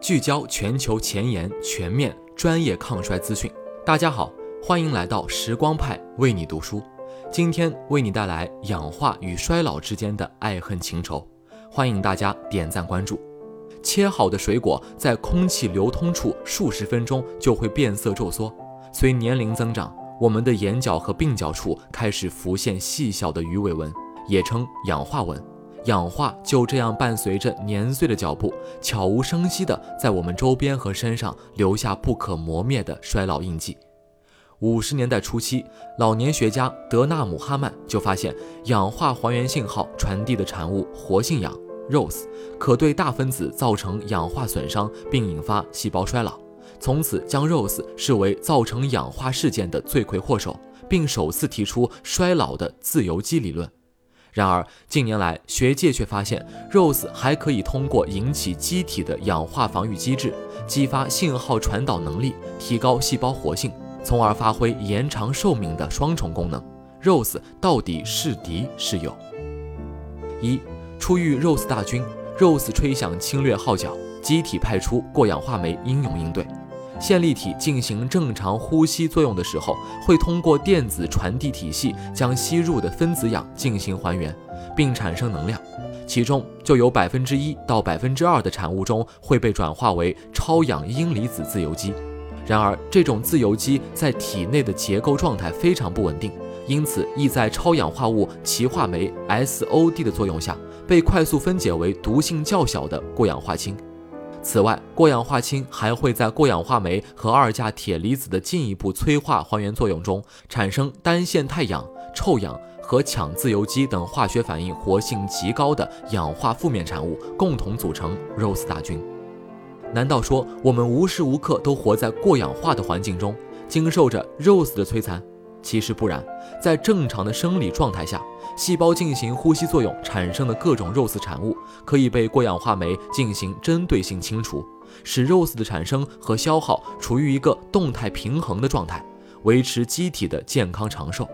聚焦全球前沿、全面、专业抗衰资讯。大家好，欢迎来到时光派为你读书。今天为你带来氧化与衰老之间的爱恨情仇。欢迎大家点赞关注。切好的水果在空气流通处数十分钟就会变色皱缩。随年龄增长，我们的眼角和鬓角处开始浮现细小的鱼尾纹，也称氧化纹。氧化就这样伴随着年岁的脚步，悄无声息地在我们周边和身上留下不可磨灭的衰老印记。五十年代初期，老年学家德纳姆哈曼就发现，氧化还原信号传递的产物活性氧 （ROSE） 可对大分子造成氧化损伤，并引发细胞衰老。从此，将 ROSE 视为造成氧化事件的罪魁祸首，并首次提出衰老的自由基理论。然而，近年来学界却发现，ROSE 还可以通过引起机体的氧化防御机制，激发信号传导能力，提高细胞活性，从而发挥延长寿命的双重功能。ROSE 到底是敌是友？一、出遇 ROSE 大军，ROSE 吹响侵略号角，机体派出过氧化酶英勇应对。线粒体进行正常呼吸作用的时候，会通过电子传递体系将吸入的分子氧进行还原，并产生能量，其中就有百分之一到百分之二的产物中会被转化为超氧阴离子自由基。然而，这种自由基在体内的结构状态非常不稳定，因此易在超氧化物歧化酶 SOD 的作用下被快速分解为毒性较小的过氧化氢。此外，过氧化氢还会在过氧化酶和二价铁离子的进一步催化还原作用中，产生单线态氧、臭氧和羟自由基等化学反应活性极高的氧化负面产物，共同组成 ROS 大军。难道说我们无时无刻都活在过氧化的环境中，经受着 ROS 的摧残？其实不然，在正常的生理状态下，细胞进行呼吸作用产生的各种 ROS 产物，可以被过氧化酶进行针对性清除，使 ROS 的产生和消耗处于一个动态平衡的状态，维持机体的健康长寿。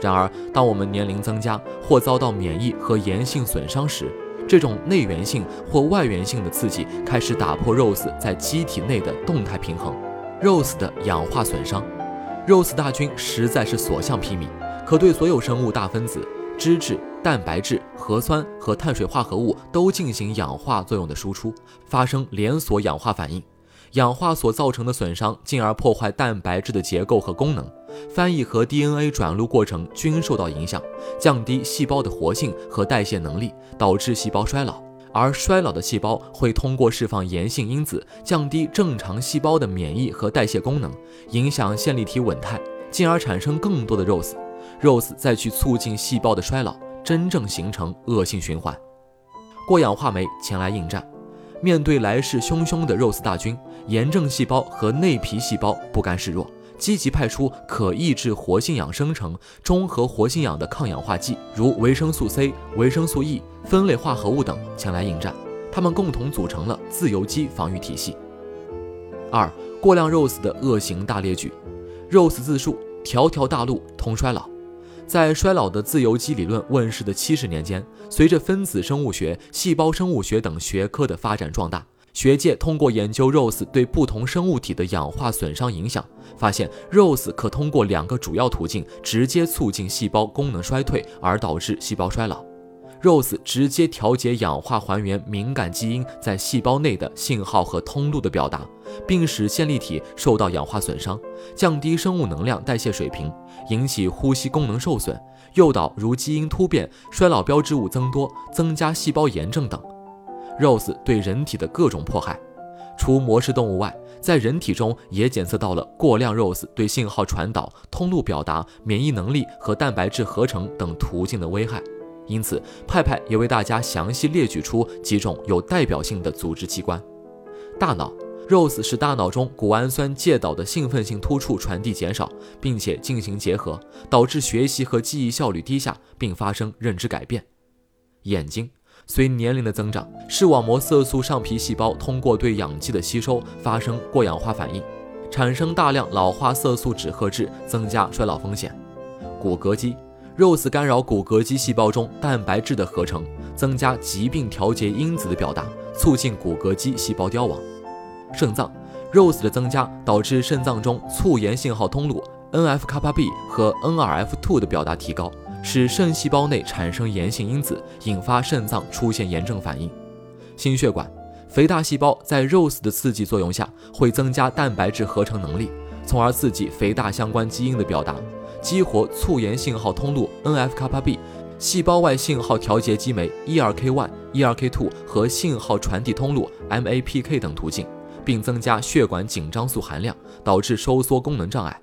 然而，当我们年龄增加或遭到免疫和炎性损伤时，这种内源性或外源性的刺激开始打破 ROS 在机体内的动态平衡，ROS 的氧化损伤。ROS 大军实在是所向披靡，可对所有生物大分子、脂质、蛋白质、核酸和碳水化合物都进行氧化作用的输出，发生连锁氧化反应。氧化所造成的损伤，进而破坏蛋白质的结构和功能，翻译和 DNA 转录过程均受到影响，降低细胞的活性和代谢能力，导致细胞衰老。而衰老的细胞会通过释放炎性因子，降低正常细胞的免疫和代谢功能，影响线粒体稳态，进而产生更多的 ROS，ROS 再去促进细胞的衰老，真正形成恶性循环。过氧化酶前来应战，面对来势汹汹的 ROS 大军，炎症细胞和内皮细胞不甘示弱。积极派出可抑制活性氧生成、中和活性氧的抗氧化剂，如维生素 C、维生素 E、分类化合物等前来应战。它们共同组成了自由基防御体系。二、过量 ROS 的恶行大列举。ROS 自述：条条大路通衰老。在衰老的自由基理论问世的七十年间，随着分子生物学、细胞生物学等学科的发展壮大。学界通过研究 ROSE 对不同生物体的氧化损伤影响，发现 ROSE 可通过两个主要途径直接促进细胞功能衰退，而导致细胞衰老。ROSE 直接调节氧化还原敏感基因在细胞内的信号和通路的表达，并使线粒体受到氧化损伤，降低生物能量代谢水平，引起呼吸功能受损，诱导如基因突变、衰老标志物增多、增加细胞炎症等。Rose 对人体的各种迫害，除模式动物外，在人体中也检测到了过量 Rose 对信号传导、通路表达、免疫能力和蛋白质合成等途径的危害。因此，派派也为大家详细列举出几种有代表性的组织器官：大脑，Rose 使大脑中谷氨酸介导的兴奋性突触传递减少，并且进行结合，导致学习和记忆效率低下，并发生认知改变。眼睛。随年龄的增长，视网膜色素上皮细胞通过对氧气的吸收发生过氧化反应，产生大量老化色素脂褐质，增加衰老风险。骨骼肌，ROS 干扰骨骼肌细胞中蛋白质的合成，增加疾病调节因子的表达，促进骨骼肌细胞凋亡。肾脏，ROS 的增加导致肾脏中促炎信号通路 NF-κB 和 NRF2 的表达提高，使肾细胞内产生炎性因子，引发肾脏出现炎症反应。心血管，肥大细胞在 ROS 的刺激作用下，会增加蛋白质合成能力，从而刺激肥大相关基因的表达，激活促炎信号通路 NF-κB。细胞外信号调节激酶 E2K1、E2K2 和信号传递通路 MAPK 等途径，并增加血管紧张素含量，导致收缩功能障碍。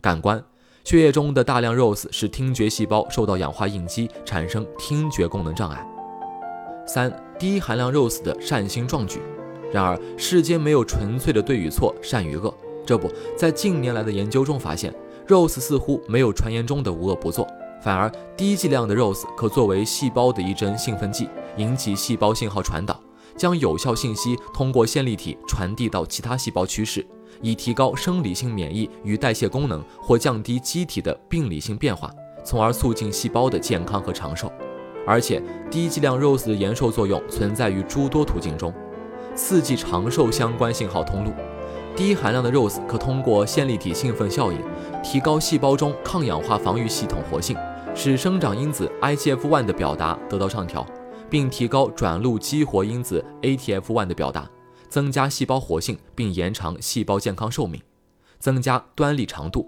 感官，血液中的大量 ROS 使听觉细胞受到氧化应激，产生听觉功能障碍。三、低含量 ROS 的善心壮举。然而，世间没有纯粹的对与错、善与恶。这不在近年来的研究中发现，ROS 似乎没有传言中的无恶不作。反而，低剂量的 ROS 可作为细胞的一针兴奋剂，引起细胞信号传导，将有效信息通过线粒体传递到其他细胞区域，以提高生理性免疫与代谢功能，或降低机体的病理性变化，从而促进细胞的健康和长寿。而且，低剂量 ROSE 的延寿作用存在于诸多途径中，刺激长寿相关信号通路。低含量的 ROSE 可通过线粒体兴奋效应，提高细胞中抗氧化防御系统活性。使生长因子 IGF-1 的表达得到上调，并提高转录激活因子 ATF-1 的表达，增加细胞活性，并延长细胞健康寿命。增加端粒长度，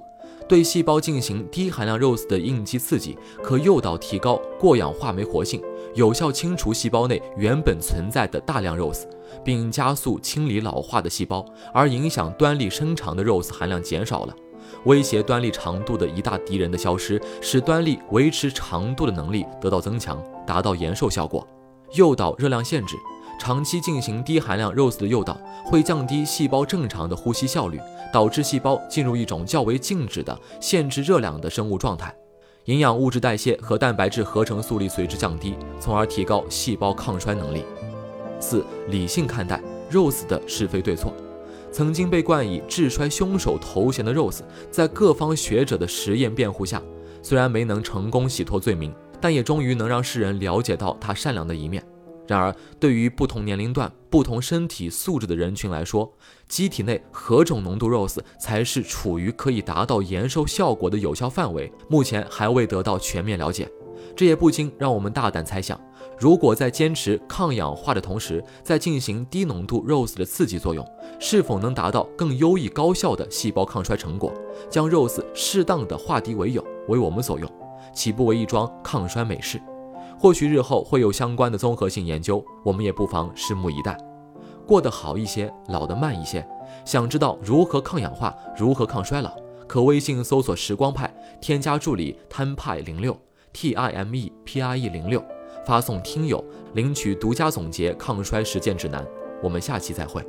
对细胞进行低含量 ROS 的应激刺激，可诱导提高过氧化酶活性，有效清除细胞内原本存在的大量 ROS，并加速清理老化的细胞，而影响端粒伸长的 ROS 含量减少了。威胁端粒长度的一大敌人的消失，使端粒维持长度的能力得到增强，达到延寿效果。诱导热量限制，长期进行低含量 ROS 的诱导，会降低细胞正常的呼吸效率，导致细胞进入一种较为静止的限制热量的生物状态，营养物质代谢和蛋白质合成速率随之降低，从而提高细胞抗衰能力。四、理性看待 ROS 的是非对错。曾经被冠以“治衰凶手”头衔的 Rose，在各方学者的实验辩护下，虽然没能成功洗脱罪名，但也终于能让世人了解到他善良的一面。然而，对于不同年龄段、不同身体素质的人群来说，机体内何种浓度 Rose 才是处于可以达到延寿效果的有效范围，目前还未得到全面了解。这也不禁让我们大胆猜想。如果在坚持抗氧化的同时，再进行低浓度 ROS 的刺激作用，是否能达到更优异高效的细胞抗衰成果？将 ROS 适当的化敌为友，为我们所用，岂不为一桩抗衰美事？或许日后会有相关的综合性研究，我们也不妨拭目以待。过得好一些，老得慢一些。想知道如何抗氧化，如何抗衰老？可微信搜索“时光派”，添加助理 “time 零六 T I M E P R E 零六”。发送听友领取独家总结抗衰实践指南，我们下期再会。